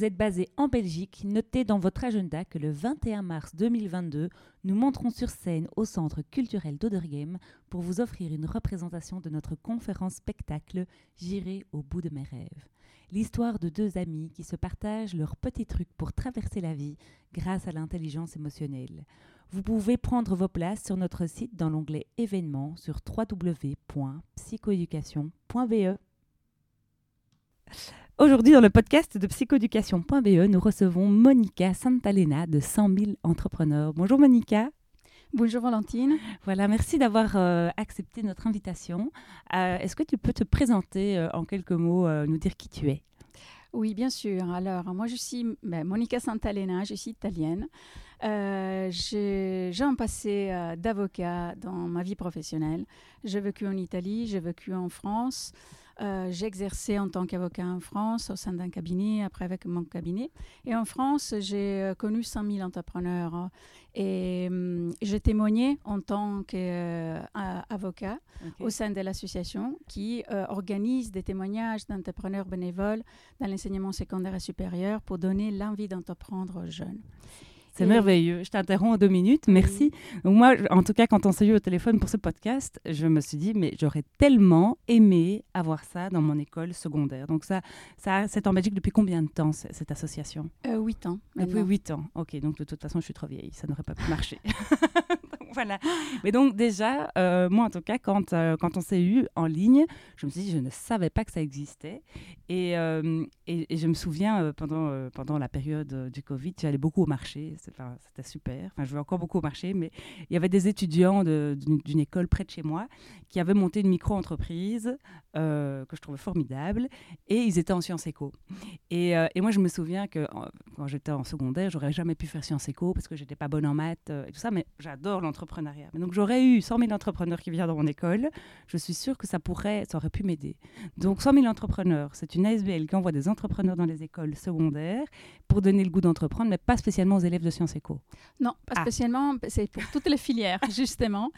vous êtes basé en Belgique, notez dans votre agenda que le 21 mars 2022, nous monterons sur scène au Centre culturel d'Oderghem pour vous offrir une représentation de notre conférence spectacle J'irai au bout de mes rêves. L'histoire de deux amis qui se partagent leurs petits trucs pour traverser la vie grâce à l'intelligence émotionnelle. Vous pouvez prendre vos places sur notre site dans l'onglet événements sur www.psychoéducation.be. Aujourd'hui, dans le podcast de psychoéducation.be, nous recevons Monica Santalena de 100 000 entrepreneurs. Bonjour Monica. Bonjour Valentine. Voilà, merci d'avoir euh, accepté notre invitation. Euh, Est-ce que tu peux te présenter euh, en quelques mots, nous dire qui tu es? Oui, bien sûr. Alors, moi, je suis ben, Monica Santalena, je suis italienne. Euh, j'ai j'ai un passé euh, d'avocat dans ma vie professionnelle. J'ai vécu en Italie, j'ai vécu en France. Euh, exercé en tant qu'avocat en France au sein d'un cabinet, après avec mon cabinet. Et en France, j'ai euh, connu 100 000 entrepreneurs. hein. Et hum, j'ai témoigné en tant qu'avocat au sein de l'association qui euh, organise des témoignages d'entrepreneurs bénévoles dans l'enseignement secondaire et supérieur pour donner l'envie d'entreprendre aux jeunes. C'est merveilleux. Je t'interromps en deux minutes. Merci. Donc moi, en tout cas, quand on s'est eu au téléphone pour ce podcast, je me suis dit, mais j'aurais tellement aimé avoir ça dans mon école secondaire. Donc ça, ça c'est en Belgique depuis combien de temps, cette association? Euh, Huit ans. Depuis huit ans. Ok, donc de toute façon, je suis trop vieille. Ça n'aurait pas pu marcher. Voilà. Mais donc déjà, euh, moi en tout cas, quand, euh, quand on s'est eu en ligne, je me suis dit, je ne savais pas que ça existait. Et, euh, je me souviens, pendant, pendant la période du Covid, j'allais beaucoup au marché. C'était super. Enfin, je vais encore beaucoup au marché, mais il y avait des étudiants d'une école près de chez moi qui avaient monté une micro-entreprise que je trouvais formidable. Et ils étaient en sciences éco. Et, moi, je me souviens que quand j'étais en secondaire, j'aurais jamais pu faire sciences éco parce que j'étais pas bonne en maths et tout ça, mais j'adore Donc j'aurais eu 100 000 entrepreneurs qui viennent dans mon école. Je suis sûre que ça pourrait, ça aurait pu m'aider. Donc 100 000 entrepreneurs, c'est une ASBL qui envoie des entrepreneurs dans les écoles secondaires pour donner le goût d'entreprendre, mais pas spécialement aux élèves de sciences éco. Non, pas Ah. spécialement, c'est pour toutes les filières, justement.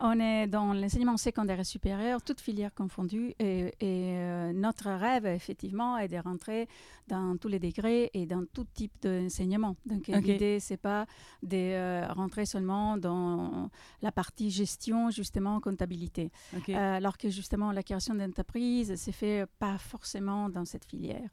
On est dans l'enseignement secondaire et supérieur, toutes filières confondues. Et, et, euh, notre rêve, effectivement, est de rentrer dans tous les degrés et dans tout type d'enseignement. Donc, euh, Ok. l'idée, c'est pas de euh, rentrer seulement dans la partie gestion, justement, comptabilité. Euh, alors que justement la création d'entreprise se fait pas forcément dans cette filière.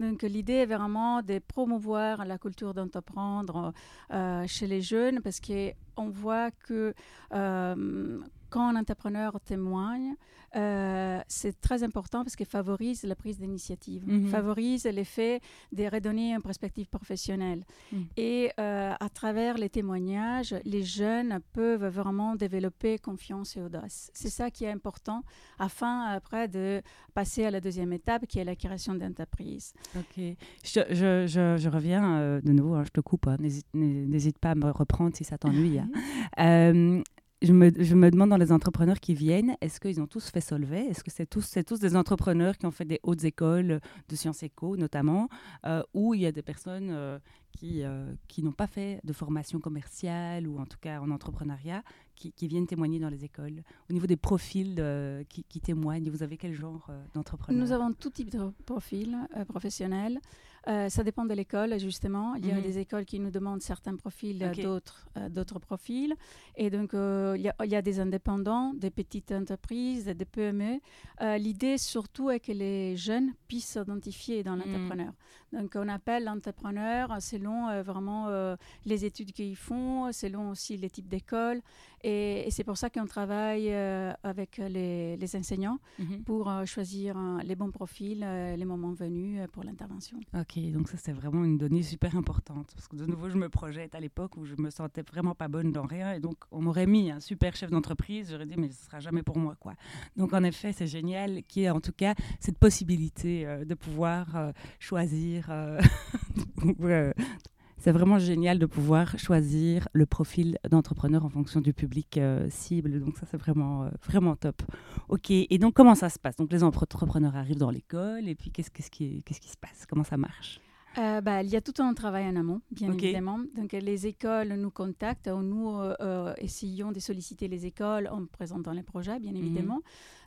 Donc l'idée est vraiment de promouvoir la culture d'entreprendre euh, chez les jeunes parce qu'on voit que euh, quand un entrepreneur témoigne, euh, c'est très important parce qu'il favorise la prise d'initiative, Mhm. favorise l'effet de redonner une perspective professionnelle. Mhm. Et euh, à travers les témoignages, les jeunes peuvent vraiment développer confiance et audace. C'est ça qui est important afin après de passer à la deuxième étape qui est la création d'entreprise. Ok. Je, je, je, je reviens euh, de nouveau, hein, je te coupe, hein, n'hésite n'hésite pas à me reprendre si ça t'ennuie. hein. Je, me, je me demande dans les entrepreneurs qui viennent, est-ce qu'ils ont tous fait Solvay? Est-ce que c'est tous, c'est tous des entrepreneurs qui ont fait des hautes écoles de sciences éco notamment, euh, ou il y a des personnes euh, qui, euh, qui n'ont pas fait de formation commerciale ou en tout cas en entrepreneuriat, qui, viennent témoigner dans les écoles? Au niveau des profils qui, témoignent, vous avez quel genre d'entrepreneurs Nous avons tout type de profil professionnel. Euh, ça dépend de l'école, justement. Il y a Mhm. des écoles qui nous demandent certains profils, d'autres euh, d'autres profils. Et donc, euh, il y, a- il y a des indépendants, des petites entreprises, des PME. L'idée, surtout, est que les jeunes puissent s'identifier dans Mhm. l'entrepreneur. Donc on appelle l'entrepreneur selon vraiment les études qu'ils font, selon aussi les types d'écoles. Et, c'est pour ça qu'on travaille avec les, enseignants mhm. pour choisir les bons profils, les moments venus pour l'intervention. Ok, donc ça c'est vraiment une donnée super importante. Parce que de nouveau, je me projette à l'époque où je me sentais vraiment pas bonne dans rien. Et donc on m'aurait mis un super chef d'entreprise. J'aurais dit, mais ce sera jamais pour moi. quoi. Donc en effet, c'est génial qu'il y ait en tout cas cette possibilité euh, de pouvoir euh, Euh, c'est vraiment génial de pouvoir choisir le profil d'entrepreneur en fonction du public cible. Donc ça, c'est vraiment, vraiment top. OK. Et donc, comment ça se passe? Donc, les entrepreneurs arrivent dans l'école et puis qu'est-ce, qu'est-ce, qu'est-ce qui se passe? Comment ça marche? Euh, bah, il y a tout un travail en amont, bien évidemment. Donc, les écoles nous contactent, nous euh, euh, essayons de solliciter les écoles en présentant les projets, bien mhm. évidemment.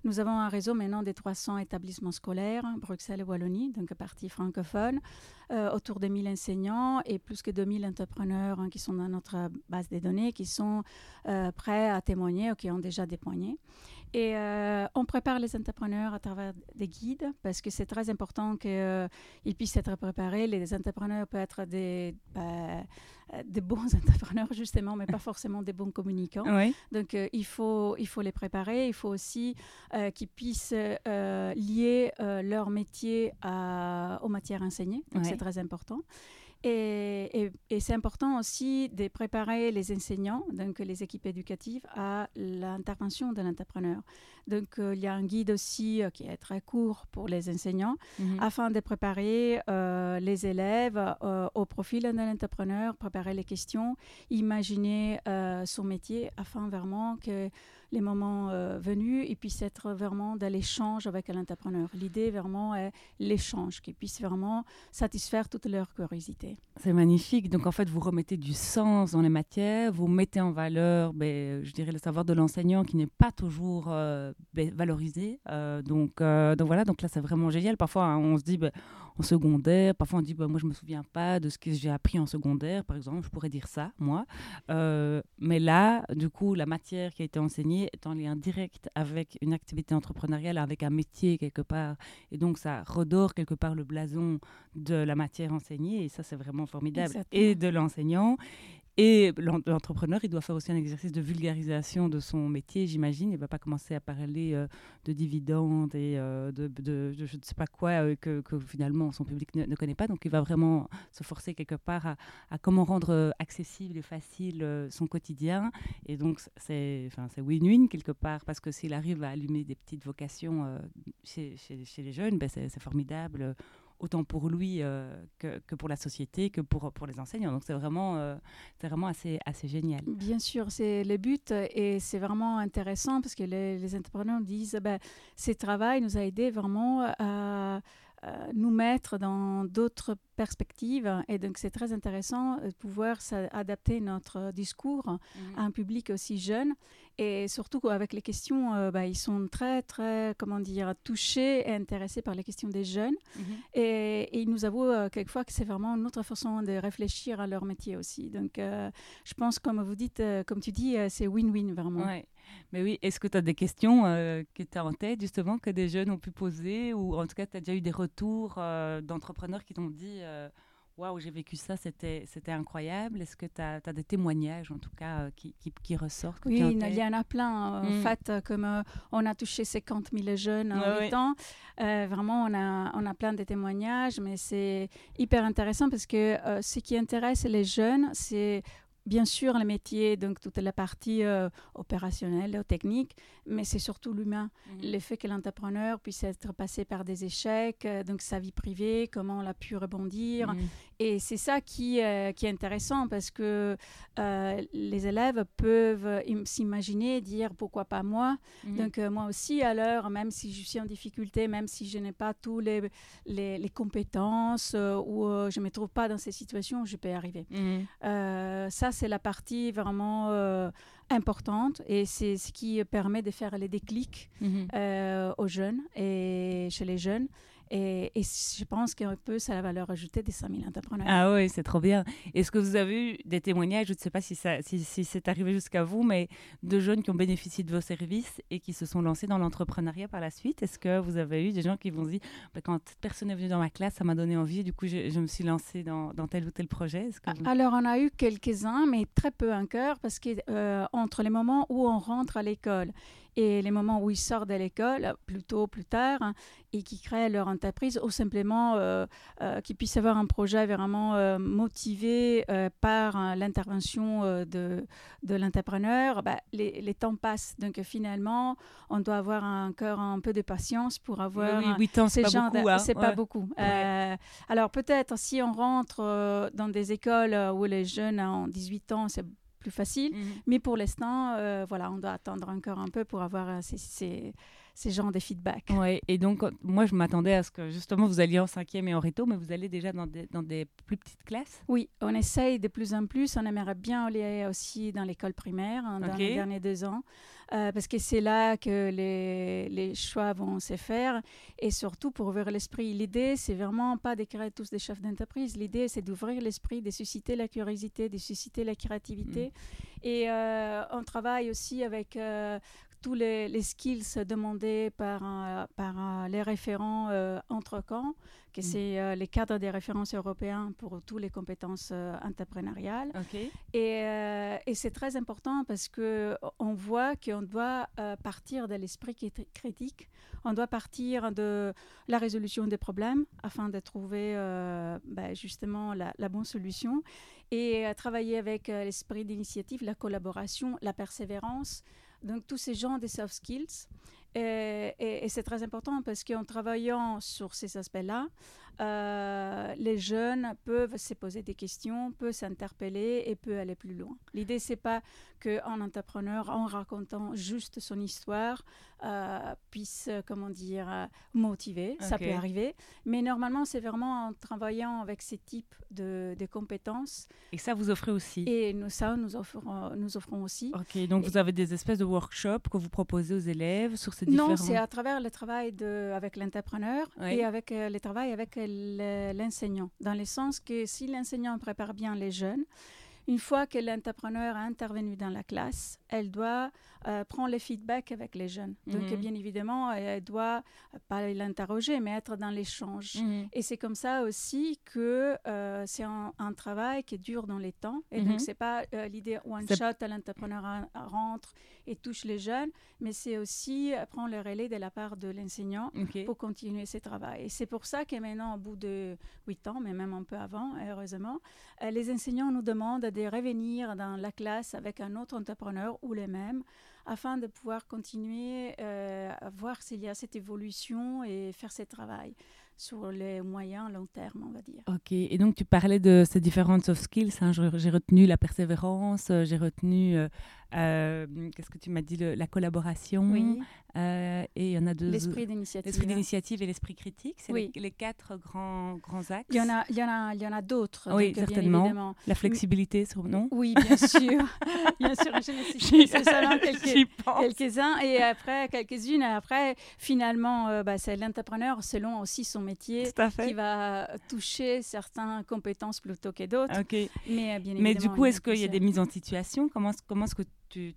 Nous avons un réseau maintenant des 300 établissements scolaires, Bruxelles et Wallonie, donc partie francophone, autour de 1000 enseignants et plus que 2000 entrepreneurs hein, qui sont dans notre base de données, qui sont prêts à témoigner ou qui ont déjà témoigné. Et euh, on prépare les entrepreneurs à travers des guides parce que c'est très important qu'ils euh, puissent être préparés. Les entrepreneurs peuvent être des, bah, euh, des bons entrepreneurs justement, mais pas forcément des bons communicants. Donc il, faut, il faut les préparer. Il faut aussi qu'ils puissent lier leur métier à, aux matières enseignées. Donc c'est très important. Et, c'est important aussi de préparer les enseignants, donc les équipes éducatives, à l'intervention de l'entrepreneur. Donc, euh, il y a un guide aussi euh, qui est très court pour les enseignants, mhm. afin de préparer euh, les élèves au profil de l'entrepreneur, préparer les questions, imaginer son métier, afin vraiment que les moments euh, venus, et puissent être vraiment dans l'échange avec l'entrepreneur. L'idée vraiment est l'échange, qu'ils puissent vraiment satisfaire toute leur curiosité. C'est magnifique. Donc en fait, vous remettez du sens dans les matières, vous mettez en valeur, ben, je dirais, le savoir de l'enseignant qui n'est pas toujours euh, ben, valorisé. Euh, donc, donc voilà, donc là c'est vraiment génial. Parfois, hein, on se dit, ben, en secondaire. Parfois, on dit, bah, moi, je ne me souviens pas de ce que j'ai appris en secondaire, par exemple. Je pourrais dire ça, moi. Euh, mais là, du coup, la matière qui a été enseignée est en lien direct avec une activité entrepreneuriale, avec un métier quelque part. Et donc, ça redore quelque part le blason de la matière enseignée. Et ça, c'est vraiment formidable. Et de l'enseignant. Et l'entrepreneur, il doit faire aussi un exercice de vulgarisation de son métier, j'imagine. Il ne va pas commencer à parler euh, de dividendes et euh, de, je ne sais pas quoi euh, que, finalement son public ne, connaît pas. Donc il va vraiment se forcer quelque part à, comment rendre accessible et facile son quotidien. Et donc c'est win-win quelque part parce que s'il arrive à allumer des petites vocations chez, les jeunes, ben c'est formidable autant pour lui euh, que, que, pour la société, que pour, pour les enseignants. Donc c'est vraiment, euh, c'est vraiment assez, assez génial. Bien sûr, c'est le but et c'est vraiment intéressant parce que les, les entrepreneurs disent, ben, ce travail nous a aidé vraiment à nous mettre dans d'autres perspectives. Et donc, c'est très intéressant de pouvoir adapter notre discours mhm. à un public aussi jeune. Et surtout avec les questions, euh, bah, ils sont très, très, comment dire, touchés et intéressés par les questions des jeunes. Mhm. et, ils nous avouent euh, quelquefois que c'est vraiment une autre façon de réfléchir à leur métier aussi. Donc, je pense, comme vous dites, comme tu dis, c'est win-win vraiment. Mais oui, est-ce que tu as des questions euh, que tu as en tête, justement, que des jeunes ont pu poser Ou en tout cas, tu as déjà eu des retours euh, d'entrepreneurs qui t'ont dit euh, Waouh, j'ai vécu ça, c'était incroyable Est-ce que tu as, des témoignages, en tout cas, qui, qui, ressortent Oui, il y en a plein. En mm. fait, comme on a touché 50 000 jeunes en 8 ans, vraiment, on a, on a plein de témoignages, mais c'est hyper intéressant parce que ce qui intéresse les jeunes, c'est bien sûr les métiers, donc toute la partie euh, opérationnelle, technique, mais c'est surtout l'humain. Mhm. Le fait que l'entrepreneur puisse être passé par des échecs, euh, donc sa vie privée, comment on a pu rebondir. Mhm. Et c'est ça qui, euh, qui, est intéressant parce que les élèves peuvent s'imaginer, dire pourquoi pas moi. Mhm. Donc moi aussi, à l'heure, même si je suis en difficulté, même si je n'ai pas toutes les, les, compétences ou je ne me trouve pas dans ces situations, je peux y arriver. ça, c'est la partie vraiment euh, importante et c'est ce qui permet de faire les déclics mhm. euh, aux jeunes et chez les jeunes. Et, et je pense qu'un peu, ça a la valeur ajoutée des 5000 entrepreneurs. Ah oui, c'est trop bien. Est-ce que vous avez eu des témoignages, je ne sais pas si, ça, si, si c'est arrivé jusqu'à vous, mais de jeunes qui ont bénéficié de vos services et qui se sont lancés dans l'entrepreneuriat par la suite? Est-ce que vous avez eu des gens qui vous ont dit, bah, quand personne n'est venu dans ma classe, ça m'a donné envie, du coup je, je me suis lancée dans, dans, tel ou tel projet? Que Alors on a eu quelques-uns, mais très peu encore, parce que euh, entre les moments où on rentre à l'école et les moments où ils sortent de l'école, plutôt plus tard, hein, et qui créent leur entreprise, ou simplement euh, euh, qu'ils puissent avoir un projet vraiment euh, motivé par hein, l'intervention de, de l'entrepreneur, bah, les, les, temps passent. Donc finalement, on doit avoir encore un peu de patience pour avoir oui, 8 ans, pas, beaucoup, hein. C'est pas beaucoup. alors peut-être si on rentre dans des écoles où les jeunes ont 18 ans, c'est plus facile. Mhm. Mais pour l'instant, euh, voilà, on doit attendre encore un peu pour avoir euh, ces, ces, ces genres de feedback. Ouais, et donc, moi, je m'attendais à ce que justement vous alliez en cinquième et en réto, mais vous allez déjà dans des, dans des plus petites classes? Oui, on essaye de plus en plus. On aimerait bien aller aussi dans l'école primaire hein, dans les derniers deux ans, euh, parce que c'est là que les, les, choix vont se faire. Et surtout, pour ouvrir l'esprit, l'idée, c'est vraiment pas d'écrire tous des chefs d'entreprise. L'idée, c'est d'ouvrir l'esprit, de susciter la curiosité, de susciter la créativité. Mm. Et euh, on travaille aussi avec euh, tous les, skills demandés par, par les référents euh, entre camps, que mm. c'est euh, les cadres des références européens pour toutes les compétences euh, entrepreneuriales. Et, et c'est très important parce qu'on voit qu'on doit partir de l'esprit critique, on doit partir de la résolution des problèmes afin de trouver ben, justement la, la, bonne solution et travailler avec l'esprit d'initiative, la collaboration, la persévérance. Donc tous ces gens des soft skills. Et, c'est très important parce qu'en travaillant sur ces aspects-là, euh, les jeunes peuvent se poser des questions, peuvent s'interpeller et peuvent aller plus loin. L'idée, c'est pas qu'un entrepreneur, en racontant juste son histoire, euh, puisse, comment dire, euh, motiver. Ça peut arriver. Mais normalement, c'est vraiment en travaillant avec ces types de, compétences. Et ça, vous offrez aussi Et nous, ça, nous offrons, nous offrons aussi. Ok, donc vous avez des espèces de workshops que vous proposez aux élèves sur ces différents... Non, c'est à travers le travail de, avec l'entrepreneur et avec euh, le travail avec l'enseignant. Dans le sens que si l'enseignant prépare bien les jeunes, une fois que l'entrepreneur a intervenu dans la classe, elle doit euh, prendre les feedbacks avec les jeunes. Donc, mhm. bien évidemment, elle doit euh, pas l'interroger, mais être dans l'échange. Mhm. Et c'est comme ça aussi que euh, c'est un, travail qui dure dans les temps. Et donc, mhm. c'est pas l'idée one shot, l'entrepreneur rentre et touche les jeunes, mais c'est aussi prendre le relais de la part de l'enseignant pour continuer ce travail. Et c'est pour ça que maintenant, au bout de huit ans, mais même un peu avant, heureusement, les enseignants nous demandent de revenir dans la classe avec un autre entrepreneur ou les mêmes afin de pouvoir continuer euh, à voir s'il y a cette évolution et faire ce travail sur les moyens long terme, on va dire. Ok, et donc tu parlais de ces différentes soft skills. Hein. J'ai retenu la persévérance, euh, j'ai retenu euh, euh, qu'est-ce que tu m'as dit La collaboration. Oui. Euh, et il y en a deux. L'esprit d'initiative. L'esprit d'initiative et l'esprit critique. C'est oui. les, quatre grands, grands axes. Il y en a, il y en a, il y en a d'autres. Oui, certainement. La flexibilité, non Oui, bien sûr. bien sûr, je seulement quelques, quelques-uns. Et après, quelques-unes. Après, finalement, euh, bah, c'est l'entrepreneur, selon aussi son métier, qui va toucher certaines compétences plutôt que d'autres. Ok. Mais, bien Mais du coup, est-ce qu'il y a des mises en situation? Comment, comment est-ce que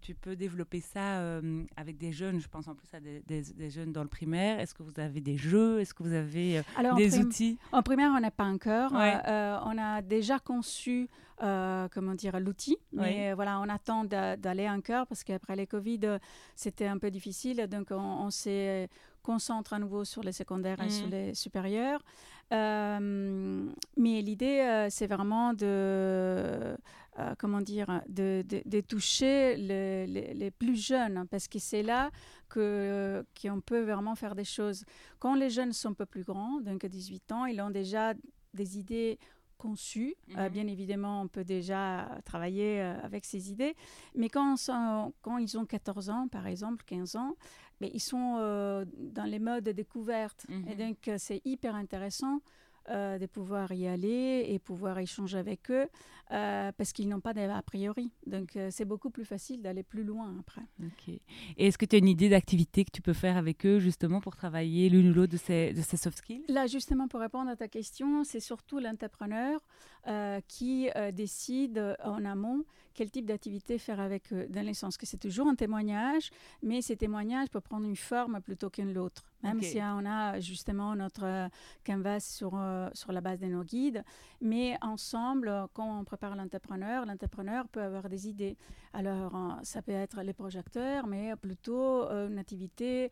tu, peux développer ça euh, avec des jeunes Je pense en plus à des, jeunes dans le primaire. Est-ce que vous avez des jeux? Est-ce que vous avez euh, des outils? En primaire, on n'a pas encore. Euh, on a déjà conçu comment dire, l'outil. Mais voilà, on attend d'aller encore parce qu'après les Covid, c'était un peu difficile. Donc, on, s'est concentre à nouveau sur les secondaires et sur mmh. les supérieurs. mais l'idée, c'est vraiment de euh, comment dire, de, de, toucher les, les, plus jeunes, hein, parce que c'est là que qu'on peut vraiment faire des choses. Quand les jeunes sont un peu plus grands, donc 18 ans, ils ont déjà des idées conçues. Euh, mhm. bien évidemment, on peut déjà travailler euh, avec ces idées, mais quand, quand ils ont 14 ans, par exemple, 15 ans, mais ils sont dans les modes de découverte. Et mhm. donc, c'est hyper intéressant euh, de pouvoir y aller et pouvoir échanger avec eux euh, parce qu'ils n'ont pas d'a priori. Donc c'est beaucoup plus facile d'aller plus loin après. Et est-ce que tu as une idée d'activité que tu peux faire avec eux justement pour travailler l'une ou l'autre de ces, de ces soft skills? Là, justement, pour répondre à ta question, c'est surtout l'entrepreneur qui décide en amont quel type d'activité faire avec eux, dans le sens que c'est toujours un témoignage, mais ces témoignages peuvent prendre une forme plutôt qu'une l'autre. Même si on a justement notre euh, canvas sur, euh, sur la base de nos guides, mais ensemble, quand on prépare l'entrepreneur, l'entrepreneur peut avoir des idées. Alors, euh, ça peut être les projecteurs, mais plutôt une activité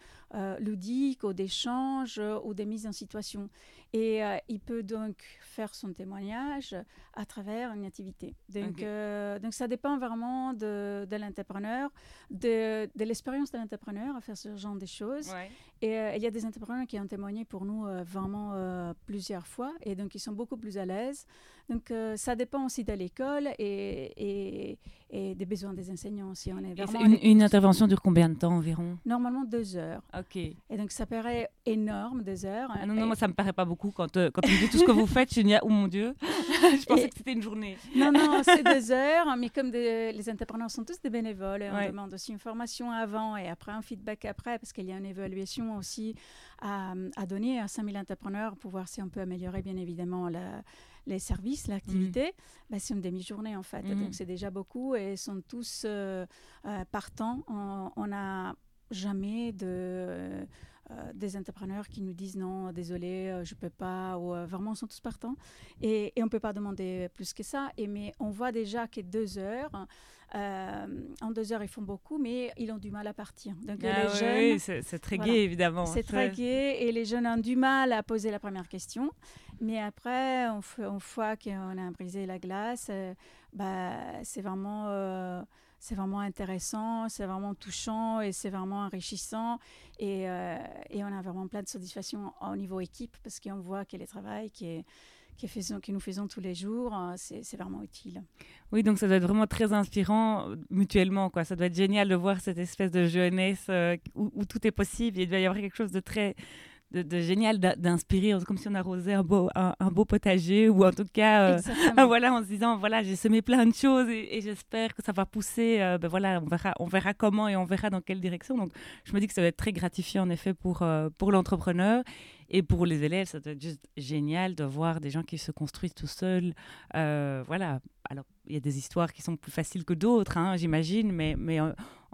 ludique ou d'échange ou de mise en situation. Et il peut donc faire son témoignage à travers une activité. Donc, donc ça dépend vraiment de, de l'entrepreneur, de, de l'expérience de l'entrepreneur à faire ce genre de choses. Et il y a des entrepreneurs qui ont témoigné pour nous euh, vraiment euh, plusieurs fois et donc ils sont beaucoup plus à l'aise. Donc euh, ça dépend aussi de l'école et, et, des besoins des enseignants. Si on est une, une, intervention dure combien de temps environ? Normalement deux heures. Ok. Et donc ça paraît énorme, deux heures. Ah non, non, moi ça me paraît pas beaucoup quand, quand tu me dis tout ce que vous faites. Je dis, oh mon Dieu, je pensais que c'était une journée. Non, non, c'est deux heures, mais comme les entrepreneurs sont tous des bénévoles, et on demande aussi une formation avant et après un feedback après, parce qu'il y a une évaluation aussi à, à donner à 5000 entrepreneurs pour voir si on peut améliorer bien évidemment la les services, l'activité, mmh. bah, c'est une demi-journée en fait. Mmh. Donc c'est déjà beaucoup et ils sont tous euh, euh, partants. On n'a jamais de... Euh, des entrepreneurs qui nous disent non, désolé, je ne peux pas, ou vraiment, ils sont tous partants. Et, et on ne peut pas demander plus que ça. Et, mais on voit déjà que deux heures, en deux heures, ils font beaucoup, mais ils ont du mal à partir. Donc, ah les jeunes, c'est très gai, évidemment. C'est très gai, et les jeunes ont du mal à poser la première question. Mais après, une fois qu'on a brisé la glace, euh, bah, c'est vraiment, euh, c'est vraiment intéressant, c'est vraiment touchant et c'est vraiment enrichissant. Et, euh, et, on a vraiment plein de satisfaction au niveau équipe parce qu'on voit que le travail qui est qui nous faisons tous les jours, c'est vraiment utile. Oui, donc ça doit être vraiment très inspirant mutuellement. Quoi. Ça doit être génial de voir cette espèce de jeunesse où, tout est possible. Il doit y avoir quelque chose de très de, génial d'inspirer, comme si on arrosait un beau, un, beau potager ou en tout cas, euh, voilà, en se disant voilà, j'ai semé plein de choses et, j'espère que ça va pousser. Euh, ben voilà, on verra, on verra comment et on verra dans quelle direction. Donc, je me dis que ça va être très gratifiant en effet pour, euh, pour l'entrepreneur et pour les élèves. Ça doit être juste génial de voir des gens qui se construisent tout seuls. voilà, alors il y a des histoires qui sont plus faciles que d'autres, hein, j'imagine, mais, mais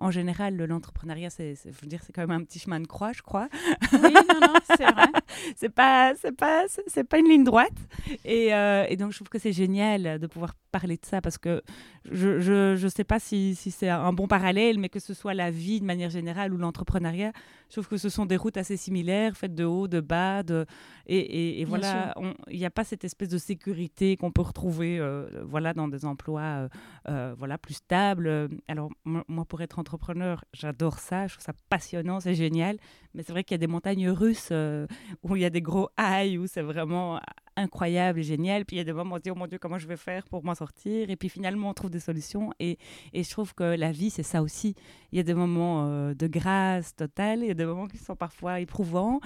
en général, l'entrepreneuriat, c'est, veux dire, c'est quand même un petit chemin de croix, je crois. Oui, non, non, c'est vrai. c'est pas, c'est pas, c'est pas une ligne droite. Et, euh, et, donc, je trouve que c'est génial de pouvoir parler de ça parce que je, je, je sais pas si, si c'est un bon parallèle, mais que ce soit la vie de manière générale ou l'entrepreneuriat, je trouve que ce sont des routes assez similaires, faites de haut, de bas, de, et, et, voilà, il n'y a pas cette espèce de sécurité qu'on peut retrouver, euh, voilà, dans des emplois, euh, voilà, plus stables. Alors, moi, pour être entrepreneur, j'adore ça, je trouve ça passionnant, c'est génial. Mais c'est vrai qu'il y a des montagnes russes euh, où il y a des gros highs, où c'est vraiment incroyable et génial. Puis il y a des moments où on se dit, oh mon Dieu, comment je vais faire pour m'en sortir? Et puis finalement, on trouve des solutions. Et, et je trouve que la vie, c'est ça aussi. Il y a des moments euh, de grâce totale, il y a des moments qui sont parfois éprouvants.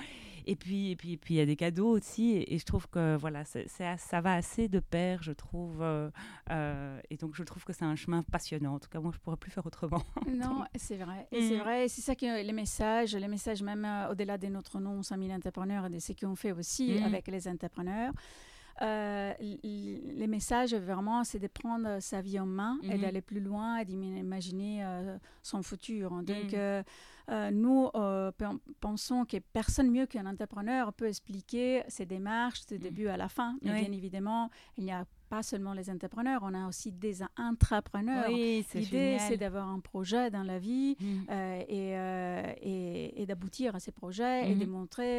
Et puis, et puis, puis il y a des cadeaux aussi. Et, je trouve que voilà, ça va assez de pair, je trouve. Euh, euh, et donc, je trouve que c'est un chemin passionnant. En tout cas, moi, je ne pourrais plus faire autrement. Non, c'est vrai. Et c'est mm. vrai. C'est ça que les messages, les messages même euh, au-delà de notre nom, 5000 entrepreneurs, et de ce qu'on fait aussi mm. avec les entrepreneurs. Les messages, vraiment, c'est de prendre sa vie en main et mm-hmm. d'aller plus loin et d'imaginer son futur. Donc, mm. Euh, nous euh, pensons que personne mieux qu'un entrepreneur peut expliquer ses démarches du mm. début à la fin. Mais bien évidemment, il n'y a pas seulement les entrepreneurs, on a aussi des intrapreneurs. L'idée, c'est d'avoir un projet dans la vie mm. euh, et, et, d'aboutir à ces projets et de mm. montrer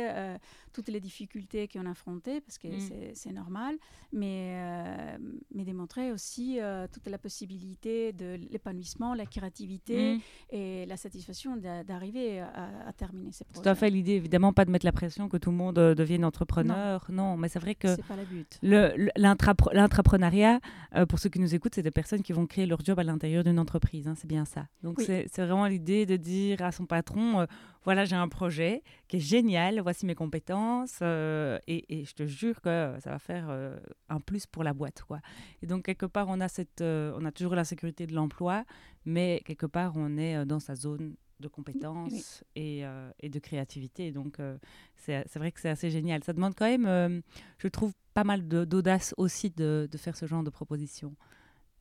toutes les difficultés qu'on a affrontées, parce que c'est normal, mais, mais démontrer aussi toute la possibilité de l'épanouissement, la créativité et la satisfaction de arriver à, terminer ces projets. Tout à fait l'idée, évidemment, pas de mettre la pression que tout le monde euh, devienne entrepreneur. Non, mais c'est vrai que. C'est pas le but. L'intrapreneur l'entrepreneuriat, euh, pour ceux qui nous écoutent, c'est des personnes qui vont créer leur job à l'intérieur d'une entreprise. Hein, c'est bien ça. Donc, c'est vraiment l'idée de dire à son patron euh, voilà, j'ai un projet qui est génial, voici mes compétences, et, et, je te jure que ça va faire un plus pour la boîte. Quoi. Et donc, quelque part, on a, cette, on a toujours la sécurité de l'emploi, mais quelque part, on est dans sa zone de compétences et, euh, et, de créativité. Donc, euh, c'est vrai que c'est assez génial. Ça demande quand même, euh, je trouve, pas mal d'audace aussi de, de, faire ce genre de proposition.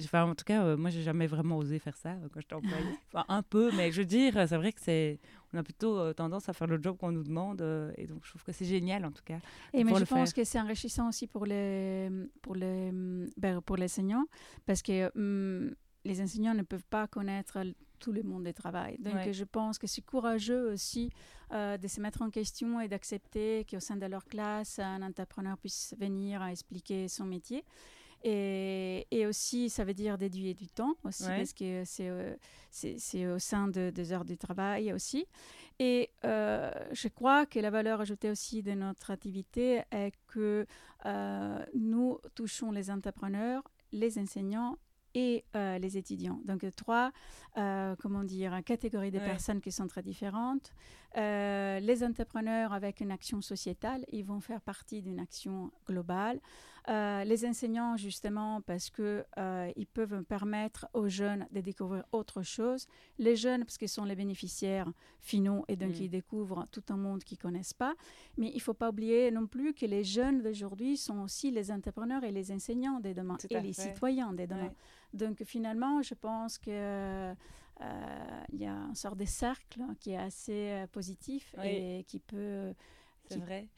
Enfin, en tout cas, moi, j'ai jamais vraiment osé faire ça quand j'étais employée. Enfin, un peu, mais je veux dire, c'est vrai que c'est, on a plutôt tendance à faire le job qu'on nous demande, et donc je trouve que c'est génial en tout cas. Et mais je pense que c'est enrichissant aussi pour les, pour les, ben, pour les enseignants, parce que hum, les enseignants ne peuvent pas connaître tout le monde du travail. Donc, je pense que c'est courageux aussi euh, de se mettre en question et d'accepter qu'au sein de leur classe, un entrepreneur puisse venir à expliquer son métier. Et, et, aussi, ça veut dire déduire du temps aussi, parce que c'est euh, c'est au sein de, des heures du travail aussi. Et euh, je crois que la valeur ajoutée aussi de notre activité est que nous touchons les entrepreneurs, les enseignants et euh, les étudiants. Donc trois, euh, comment dire, catégories de personnes qui sont très différentes. Euh, les entrepreneurs avec une action sociétale, ils vont faire partie d'une action globale. Euh, les enseignants, justement, parce qu'ils euh, peuvent permettre aux jeunes de découvrir autre chose. Les jeunes, parce qu'ils sont les bénéficiaires finaux et donc mm. ils découvrent tout un monde qu'ils ne connaissent pas. Mais il ne faut pas oublier non plus que les jeunes d'aujourd'hui sont aussi les entrepreneurs et les enseignants des demain et les citoyens des demain. Donc finalement, je pense que euh, il y a une sorte de cercle qui est assez positif et qui peut c'est vrai.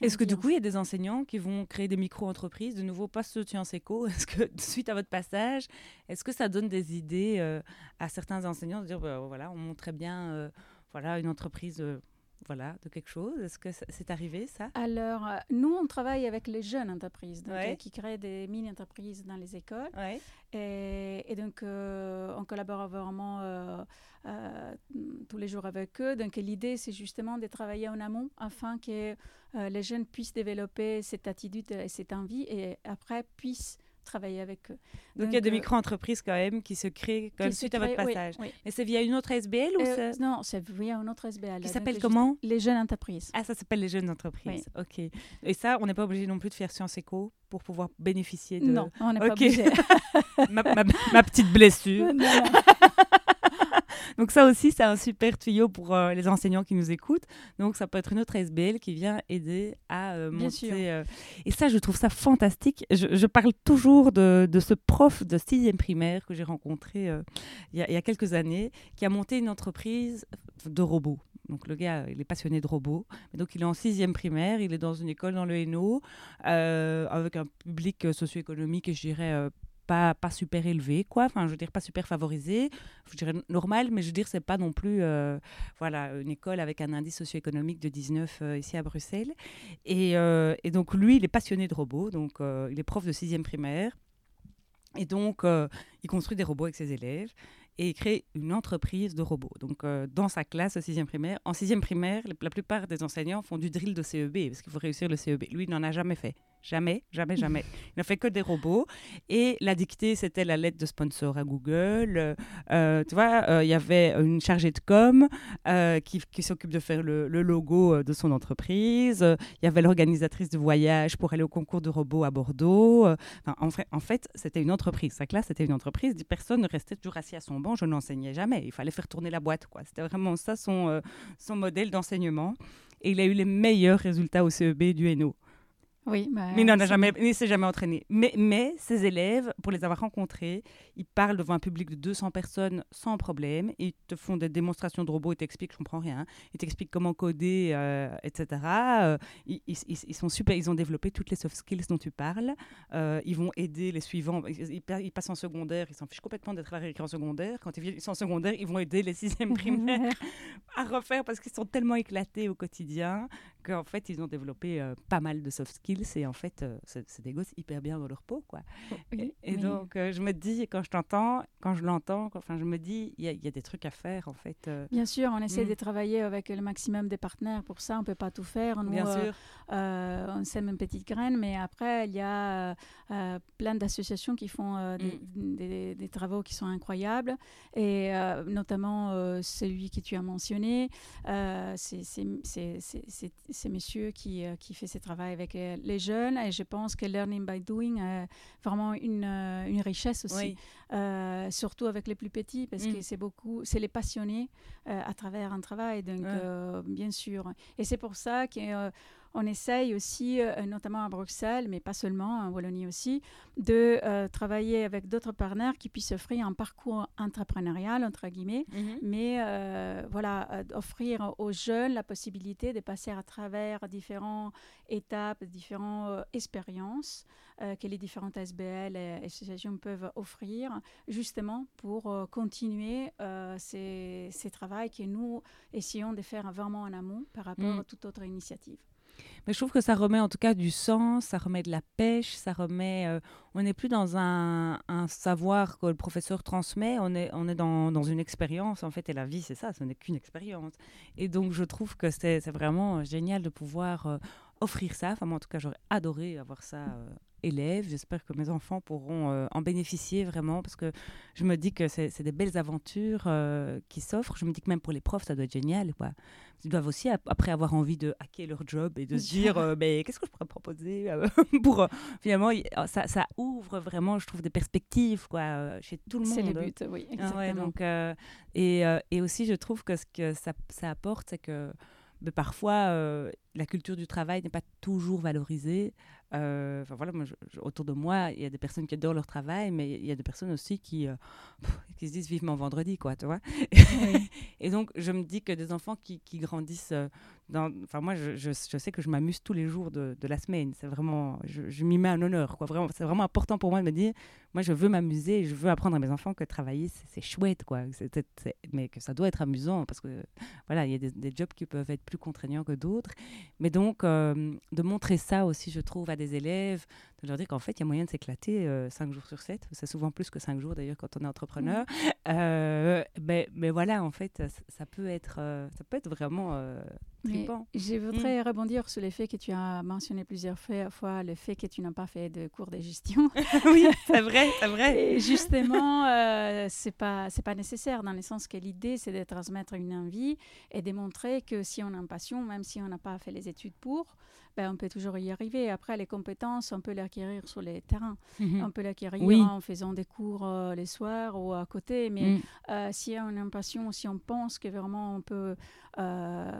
Est-ce que du coup, il y a des enseignants qui vont créer des micro-entreprises, de nouveau pas Sciences Éco? Est-ce que suite à votre passage, est-ce que ça donne des idées euh, à certains enseignants de dire, bah, voilà, on montre très bien euh, voilà, une entreprise euh, voilà, de quelque chose? Est-ce que c'est arrivé ça? Alors, euh, nous, on travaille avec les jeunes entreprises euh, qui créent des mini-entreprises dans les écoles. Et, donc, euh, on collabore vraiment tous les jours avec eux. Donc, l'idée, c'est justement de travailler en amont afin que les jeunes puissent développer cette attitude et cette envie et après puissent travailler avec eux. Donc, il y a des euh, micro-entreprises quand même qui se créent comme suite à votre passage. Et c'est via une autre SBL ou euh, Non, c'est via une autre SBL. Qui s'appelle comment Les jeunes entreprises. Ah, ça s'appelle les jeunes entreprises. Ok. Et ça, on n'est pas obligé non plus de faire Sciences Éco pour pouvoir bénéficier de. Non, on n'est pas obligé. ma, ma, petite blessure. non. Donc ça aussi, c'est un super tuyau pour euh, les enseignants qui nous écoutent. Donc ça peut être une autre SBL qui vient aider à euh, monter. Euh, et ça, je trouve ça fantastique. Je, parle toujours de, ce prof de sixième primaire que j'ai rencontré il y, a quelques années, qui a monté une entreprise de robots. Donc le gars, il est passionné de robots. Donc il est en sixième primaire, il est dans une école dans le Hainaut, avec un public socio-économique, je dirais, pas, pas super élevé, quoi. Enfin, je veux dire, pas super favorisé. Je dirais normal, mais je veux dire, c'est pas non plus euh, voilà, une école avec un indice socio-économique de 19 euh, ici à Bruxelles. Et, euh, et, donc, lui, il est passionné de robots. Donc, il est prof de sixième primaire. Et donc, il construit des robots avec ses élèves et il crée une entreprise de robots. Donc, dans sa classe au sixième primaire, en sixième primaire, la plupart des enseignants font du drill de CEB parce qu'il faut réussir le CEB. Lui, il n'en a jamais fait. Jamais, jamais, jamais. Il n'a fait que des robots. Et la dictée, c'était la lettre de sponsor à Google. Euh, tu vois, euh, il y avait une chargée de com euh, qui, qui s'occupe de faire le, logo de son entreprise. Il y avait l'organisatrice de voyage pour aller au concours de robots à Bordeaux. Enfin, en fait, en fait c'était une entreprise. Sa classe, c'était une entreprise. Personne ne restait toujours assis à son banc. Je n'enseignais jamais. Il fallait faire tourner la boîte. quoi. C'était vraiment ça son, son modèle d'enseignement. Et il a eu les meilleurs résultats au CEB du Hainaut. Oui, bah, mais il n'en a jamais, il s'est jamais entraîné. Mais, mais ses élèves, pour les avoir rencontrés, ils parlent devant un public de 200 personnes sans problème. Ils te font des démonstrations de robots, ils t'expliquent, je comprends rien. Ils t'expliquent comment coder, euh, etc. Euh, ils, ils, ils, sont super, ils ont développé toutes les soft skills dont tu parles. Euh, ils vont aider les suivants. Ils, passent en secondaire, ils s'en fichent complètement d'être à en secondaire. Quand ils sont en secondaire, ils vont aider les sixièmes primaires à refaire parce qu'ils sont tellement éclatés au quotidien qu'en fait, ils ont développé pas mal de soft skills tranquilles, c'est en fait, c'est des gosses hyper bien dans leur peau, quoi. et, donc, je me dis, quand je t'entends, quand je l'entends, enfin, je me dis, il y, a des trucs à faire, en fait. Bien sûr, on essaie mm. de travailler avec le maximum des partenaires. Pour ça, on peut pas tout faire. Nous, bien sûr. on sème une petite graine, mais après, il y a plein d'associations qui font mm. des, des, travaux qui sont incroyables, et notamment celui que tu as mentionné. c'est ces messieurs qui, euh, qui fait ce travail avec euh, les jeunes et je pense que Learning by Doing est vraiment une, euh, une richesse aussi, surtout avec les plus petits parce mm. que c'est beaucoup, c'est les passionnés à travers un travail, donc bien sûr. Et c'est pour ça que on essaye aussi, euh, notamment à Bruxelles, mais pas seulement, en Wallonie aussi, de euh, travailler avec d'autres partenaires qui puissent offrir un parcours entrepreneurial, entre guillemets, mhm. mais euh, voilà, offrir aux jeunes la possibilité de passer à travers différentes étapes, différentes expériences que les différentes SBL et associations peuvent offrir, justement pour continuer ces, ces travaux que nous essayons de faire vraiment en amont par rapport mhm. à toute autre initiative. Mais je trouve que ça remet en tout cas du sens, ça remet de la pêche, ça remet. Euh, on n'est plus dans un, savoir que le professeur transmet, on est, on est dans, dans une expérience en fait, et la vie c'est ça, ce n'est qu'une expérience. Et donc je trouve que c'est vraiment génial de pouvoir euh, offrir ça. Enfin, moi en tout cas, j'aurais adoré avoir ça euh, élèves. J'espère que mes enfants pourront euh, en bénéficier vraiment parce que je me dis que c'est des belles aventures euh, qui s'offrent. Je me dis que même pour les profs, ça doit être génial. Quoi. Ils doivent aussi, après avoir envie de hacker leur job et de se dire euh, mais qu'est-ce que je pourrais proposer pour finalement, ça, ça, ouvre vraiment, je trouve, des perspectives quoi, chez tout le monde. C'est le but, oui. Ah exactement. donc, et, et, aussi, je trouve que ce que ça, ça apporte, c'est que mais parfois, la culture du travail n'est pas toujours valorisée. Euh, enfin voilà, moi, autour de moi, il y a des personnes qui adorent leur travail, mais il y a des personnes aussi qui, euh, qui se disent vivement vendredi, quoi, tu vois. et donc, je me dis que des enfants qui, qui grandissent euh, dans... Enfin, moi, je, je, sais que je m'amuse tous les jours de, de la semaine. C'est vraiment... Je, m'y mets un honneur, quoi. Vraiment, c'est vraiment important pour moi de me dire, moi, je veux m'amuser, je veux apprendre à mes enfants que travailler, c'est chouette, quoi. mais que ça doit être amusant, parce que, voilà, il y a des, des, jobs qui peuvent être plus contraignants que d'autres. Mais donc, de montrer ça aussi, je trouve, à des élèves, de leur dire qu'en fait, il y a moyen de s'éclater 5 euh, jours sur 7. C'est souvent plus que 5 jours d'ailleurs quand on est entrepreneur. Euh, mais, mais, voilà, en fait, ça, peut, être, euh, ça peut être vraiment trippant. Je voudrais mm. rebondir sur l'effet que tu as mentionné plusieurs fois, le fait que tu n'as pas fait de cours de gestion. oui, c'est vrai, c'est vrai. Et justement, c'est pas, c'est pas nécessaire dans le sens que l'idée, c'est de transmettre une envie et de montrer que si on a une passion, même si on n'a pas fait les études pour, ben, on peut toujours y arriver. Après, les compétences, on peut les acquérir sur les terrains. Mhm. On peut les acquérir en faisant des cours euh, les soirs ou à côté. Mais mm. euh, si on a une passion, si on pense que vraiment on peut euh,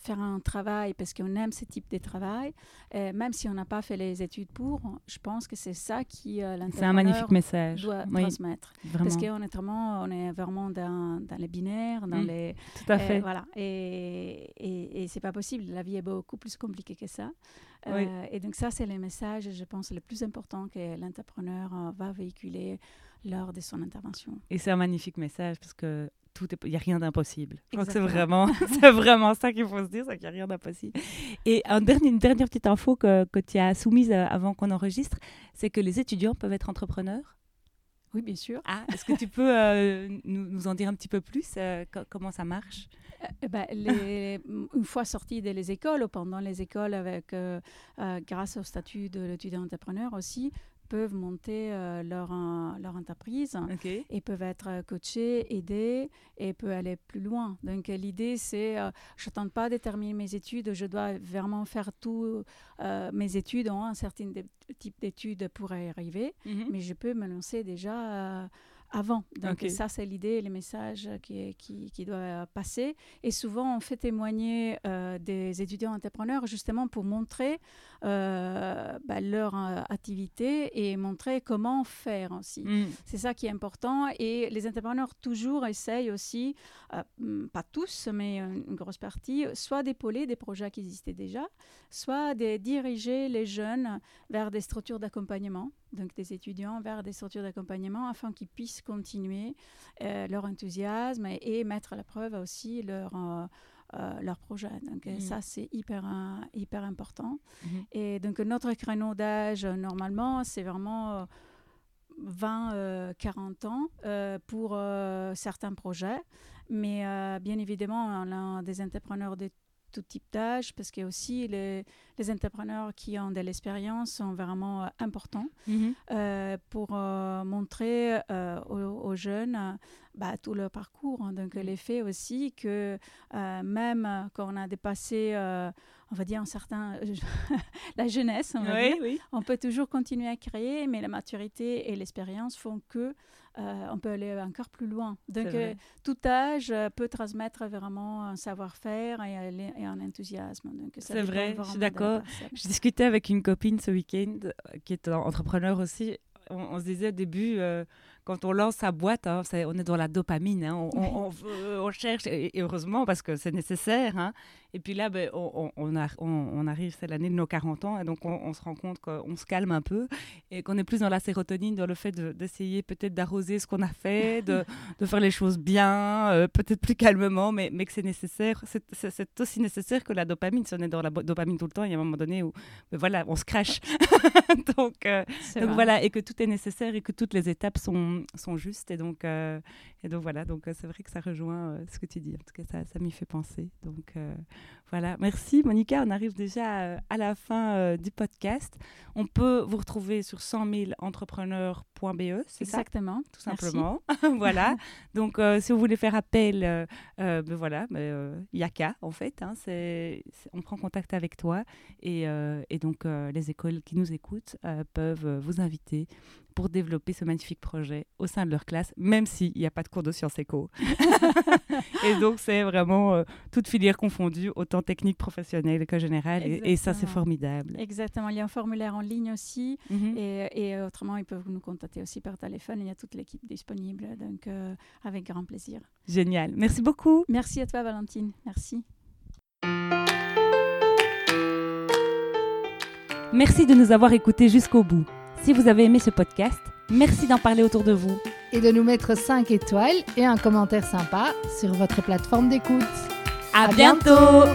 faire un travail parce qu'on aime ce type de travail, et même si on n'a pas fait les études pour, je pense que c'est ça qui C'est un magnifique message. doit transmettre. Parce qu'honnêtement, on est vraiment dans, dans les binaires, dans mm. les... Tout à fait. voilà. Et, et, et c'est pas possible. La vie est beaucoup plus compliquée que ça. Euh, et donc ça, c'est le message, je pense, le plus important que l'entrepreneur euh, va véhiculer lors de son intervention. Et c'est un magnifique message parce que il n'y a rien d'impossible. Je crois que c'est vraiment, c'est vraiment ça qu'il faut se dire, c'est qu'il n'y a rien d'impossible. Et un dernier, une dernière petite info que, que tu as soumise euh, avant qu'on enregistre, c'est que les étudiants peuvent être entrepreneurs. Oui, bien sûr. Ah, est-ce que tu peux nous, nous, en dire un petit peu plus Comment ça marche? Euh, ben, les, une fois sortis des écoles ou pendant les écoles, avec, euh, euh, grâce au statut de l'étudiant entrepreneur aussi, peuvent monter leur, leur entreprise et peuvent être coachés, aidés et peuvent aller plus loin. Donc l'idée, c'est, je ne pas de terminer mes études, je dois vraiment faire tous mes études en un certain type d'études pour y arriver, mhm. mais je peux me lancer déjà avant. Donc ça, c'est l'idée, les messages qui, qui, qui doivent passer. Et souvent, on fait témoigner euh, des étudiants entrepreneurs justement pour montrer euh, bah, leur euh, activité et montrer comment faire aussi. Mm. C'est ça qui est important. Et les entrepreneurs toujours essayent aussi, mm, pas tous, mais une grosse partie, soit d'épauler des projets qui existaient déjà, soit de diriger les jeunes vers des structures d'accompagnement donc des étudiants vers des structures d'accompagnement afin qu'ils puissent continuer euh, leur enthousiasme et, mettre à la preuve aussi leur, euh, leur projet. Donc Mhm. ça, c'est hyper, euh, hyper important. Mhm. Et donc notre créneau d'âge, euh, normalement, c'est vraiment... euh, 20, euh, 40 ans euh, pour euh, certains projets. Mais euh, bien évidemment, on a des entrepreneurs de tout type d'âge parce que aussi les, les entrepreneurs qui ont de l'expérience sont vraiment euh, importants Mhm. euh, pour euh, montrer aux, aux jeunes bah, tout leur parcours. hein. Donc, l'effet aussi que même quand on a dépassé, on va dire, un certain, la jeunesse, on va dire, Oui, oui. on peut toujours continuer à créer, mais la maturité et l'expérience font que euh, on peut aller encore plus loin. Donc, euh, tout âge euh, peut transmettre vraiment un savoir-faire et, un- et un enthousiasme. C'est vrai, je suis d'accord. Je discutais avec une copine ce week-end euh, qui est entrepreneur aussi. On, on se disait au début, euh, quand on lance sa boîte, hein, on est dans la dopamine. hein, on, on- on veut- on cherche, et, et heureusement parce que c'est nécessaire. hein. Et puis là, ben, on, a- arrive, c'est l'année de nos 40 ans, et donc on, se rend compte qu'on se calme un peu et qu'on est plus dans la sérotonine, dans le fait de- d'essayer peut-être d'arroser ce qu'on a fait, de, de faire les choses bien, euh, peut-être plus calmement, mais, mais que c'est nécessaire. C'est- aussi nécessaire que la dopamine. Si on est dans la dopamine tout le temps, il y a un moment donné où ben voilà, on se crache. donc, euh, C'est donc vrai. voilà, et que tout est nécessaire et que toutes les étapes sont, sont justes. Et donc, euh, et donc voilà, donc euh, c'est vrai que ça rejoint euh, ce que tu dis. En tout cas, ça, ça m'y fait penser. Donc voilà, merci Monica. On arrive déjà à la fin du podcast. On peut vous retrouver sur 100 000 entrepreneurs.be, c'est ça? Exactement. tout simplement. voilà. Donc, si vous voulez faire appel, ben voilà, ben, il y a qu'à, en fait. hein, on prend contact avec toi. Et, et donc, les écoles qui nous écoutent peuvent vous inviter pour développer ce magnifique projet au sein de leur classe, même s'il n'y a pas de cours de sciences éco. et donc, c'est vraiment euh, toute filière confondue, autant technique, professionnelle que générale. Et, et ça, c'est formidable. Exactement. Il y a un formulaire en ligne aussi. Mhm. Et, et autrement, ils peuvent nous contacter aussi par téléphone. Il y a toute l'équipe disponible. Donc, euh, avec grand plaisir. Génial. Merci beaucoup. Merci à toi, Valentine. Merci. Merci de nous avoir écoutés jusqu'au bout. Si vous avez aimé ce podcast, merci d'en parler autour de vous. Et de nous mettre 5 étoiles et un commentaire sympa sur votre plateforme d'écoute. À, À bientôt